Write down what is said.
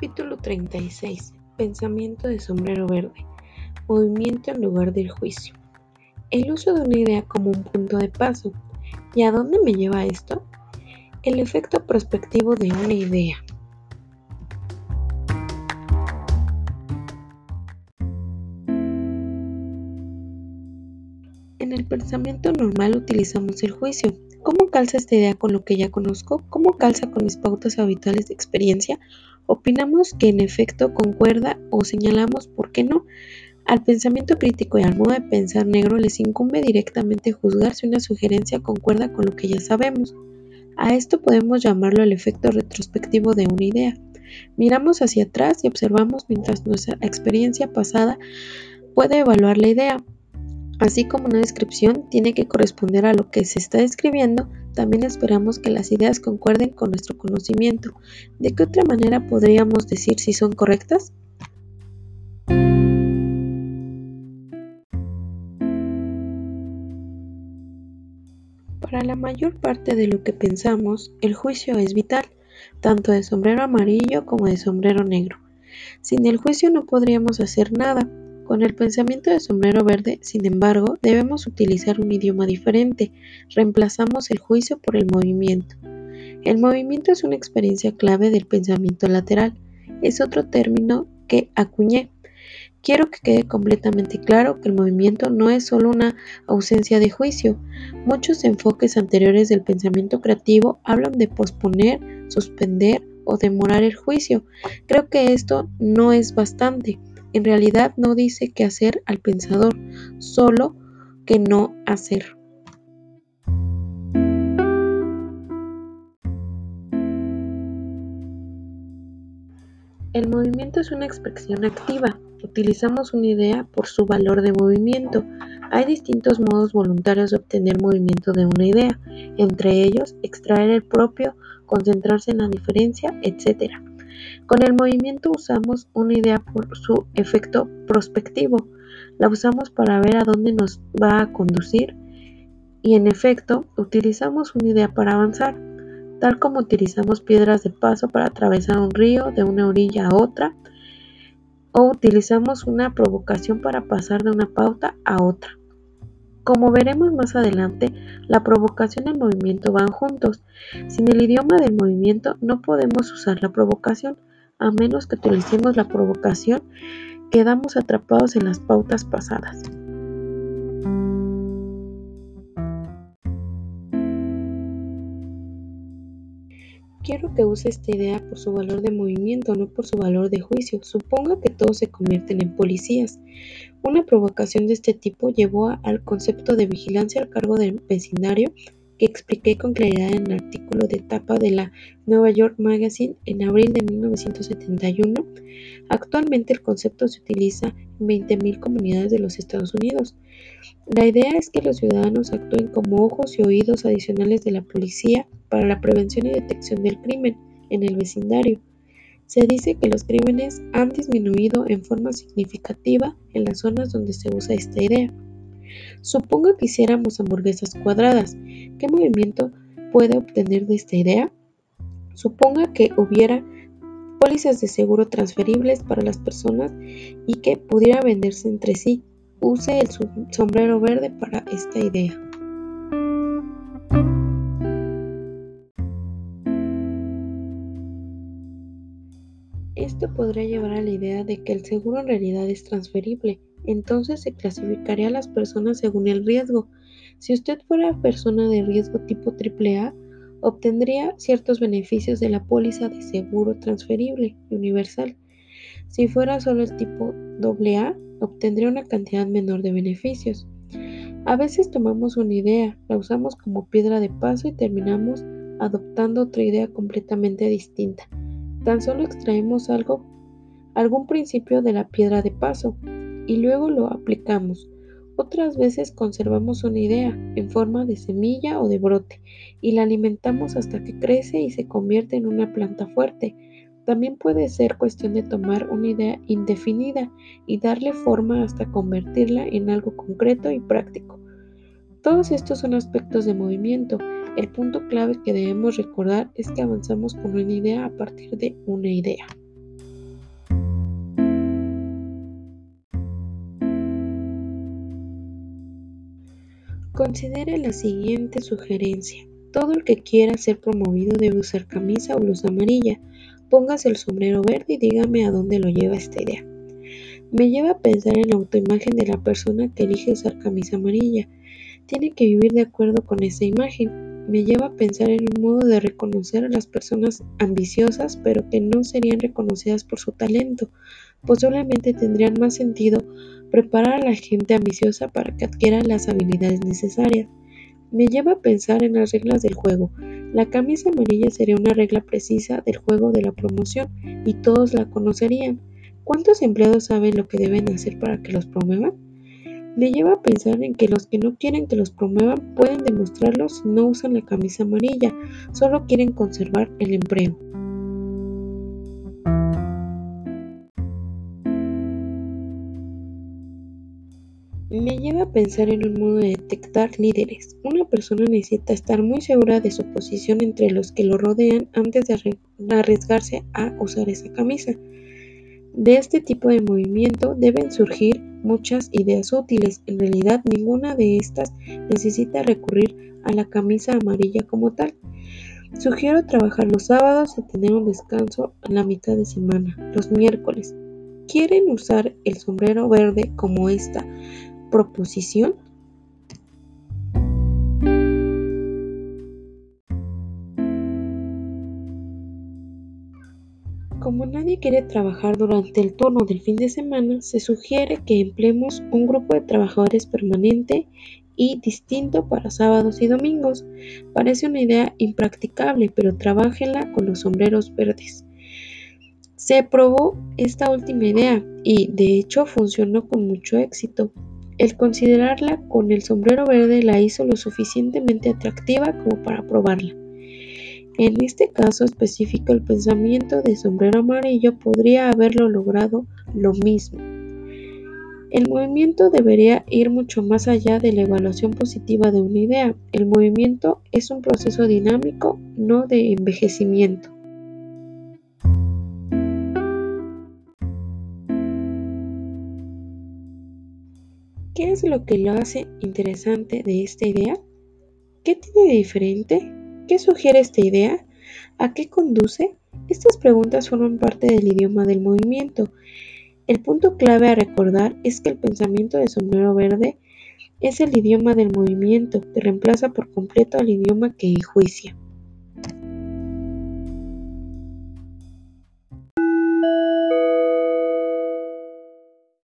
Capítulo 36. Pensamiento de sombrero verde. Movimiento en lugar del juicio. El uso de una idea como un punto de paso. ¿Y a dónde me lleva esto? El efecto prospectivo de una idea. En el pensamiento normal utilizamos el juicio. ¿Cómo calza esta idea con lo que ya conozco? ¿Cómo calza con mis pautas habituales de experiencia? Opinamos que en efecto concuerda o señalamos por qué no. Al pensamiento crítico y al modo de pensar negro les incumbe directamente juzgar si una sugerencia concuerda con lo que ya sabemos. A esto podemos llamarlo el efecto retrospectivo de una idea. Miramos hacia atrás y observamos mientras nuestra experiencia pasada puede evaluar la idea. Así como una descripción tiene que corresponder a lo que se está describiendo, también esperamos que las ideas concuerden con nuestro conocimiento. ¿De qué otra manera podríamos decir si son correctas? Para la mayor parte de lo que pensamos, el juicio es vital, tanto de sombrero amarillo como de sombrero negro. Sin el juicio no podríamos hacer nada, con el pensamiento de sombrero verde, sin embargo, debemos utilizar un idioma diferente. Reemplazamos el juicio por el movimiento. El movimiento es una experiencia clave del pensamiento lateral. Es otro término que acuñé. Quiero que quede completamente claro que el movimiento no es solo una ausencia de juicio. Muchos enfoques anteriores del pensamiento creativo hablan de posponer, suspender o demorar el juicio. Creo que esto no es bastante. En realidad no dice qué hacer al pensador, solo que no hacer. El movimiento es una expresión activa. Utilizamos una idea por su valor de movimiento. Hay distintos modos voluntarios de obtener movimiento de una idea, entre ellos extraer el propio, concentrarse en la diferencia, etc. Con el movimiento usamos una idea por su efecto prospectivo. La usamos para ver a dónde nos va a conducir y en efecto utilizamos una idea para avanzar, tal como utilizamos piedras de paso para atravesar un río de una orilla a otra o utilizamos una provocación para pasar de una pauta a otra. Como veremos más adelante, la provocación y el movimiento van juntos. Sin el idioma del movimiento no podemos usar la provocación, a menos que utilicemos la provocación, quedamos atrapados en las pautas pasadas. Quiero que use esta idea por su valor de movimiento, no por su valor de juicio. Suponga que todos se convierten en policías. Una provocación de este tipo llevó al concepto de vigilancia al cargo del vecindario que expliqué con claridad en el artículo de tapa de la New York Magazine en abril de 1971. Actualmente el concepto se utiliza en 20.000 comunidades de los Estados Unidos. La idea es que los ciudadanos actúen como ojos y oídos adicionales de la policía para la prevención y detección del crimen en el vecindario. Se dice que los crímenes han disminuido en forma significativa en las zonas donde se usa esta idea. Suponga que hiciéramos hamburguesas cuadradas. ¿Qué movimiento puede obtener de esta idea? Suponga que hubiera pólizas de seguro transferibles para las personas y que pudiera venderse entre sí. Use el sombrero verde para esta idea. Esto podría llevar a la idea de que el seguro en realidad es transferible, entonces se clasificaría a las personas según el riesgo. Si usted fuera persona de riesgo tipo AAA, obtendría ciertos beneficios de la póliza de seguro transferible universal. Si fuera solo el tipo AA, obtendría una cantidad menor de beneficios. A veces tomamos una idea, la usamos como piedra de paso y terminamos adoptando otra idea completamente distinta. Tan solo extraemos algo, algún principio de la piedra de paso y luego lo aplicamos. Otras veces conservamos una idea en forma de semilla o de brote y la alimentamos hasta que crece y se convierte en una planta fuerte. También puede ser cuestión de tomar una idea indefinida y darle forma hasta convertirla en algo concreto y práctico. Todos estos son aspectos de movimiento el punto clave que debemos recordar es que avanzamos con una idea a partir de una idea. Considere la siguiente sugerencia. Todo el que quiera ser promovido debe usar camisa o blusa amarilla. Póngase el sombrero verde y dígame a dónde lo lleva esta idea. Me lleva a pensar en la autoimagen de la persona que elige usar camisa amarilla. Tiene que vivir de acuerdo con esa imagen. Me lleva a pensar en un modo de reconocer a las personas ambiciosas pero que no serían reconocidas por su talento. Posiblemente tendrían más sentido preparar a la gente ambiciosa para que adquiera las habilidades necesarias. Me lleva a pensar en las reglas del juego. La camisa amarilla sería una regla precisa del juego de la promoción y todos la conocerían. ¿Cuántos empleados saben lo que deben hacer para que los promuevan? Me lleva a pensar en que los que no quieren que los promuevan pueden demostrarlo si no usan la camisa amarilla, solo quieren conservar el empleo. Me lleva a pensar en un modo de detectar líderes. Una persona necesita estar muy segura de su posición entre los que lo rodean antes de arriesgarse a usar esa camisa. De este tipo de movimiento deben surgir muchas ideas útiles. En realidad ninguna de estas necesita recurrir a la camisa amarilla como tal. Sugiero trabajar los sábados y tener un descanso a la mitad de semana, los miércoles. ¿Quieren usar el sombrero verde como esta proposición Como nadie quiere trabajar durante el turno del fin de semana, se sugiere que empleemos un grupo de trabajadores permanente y distinto para sábados y domingos. Parece una idea impracticable, pero trabájenla con los sombreros verdes. Se probó esta última idea y de hecho funcionó con mucho éxito. El considerarla con el sombrero verde la hizo lo suficientemente atractiva como para probarla. En este caso específico, el pensamiento de sombrero amarillo podría haberlo logrado lo mismo. El movimiento debería ir mucho más allá de la evaluación positiva de una idea. El movimiento es un proceso dinámico, no de envejecimiento. ¿Qué es lo que lo hace interesante de esta idea? ¿Qué tiene de diferente? ¿Qué sugiere esta idea? ¿A qué conduce? Estas preguntas forman parte del idioma del movimiento. El punto clave a recordar es que el pensamiento de sombrero verde es el idioma del movimiento que reemplaza por completo al idioma que enjuicia.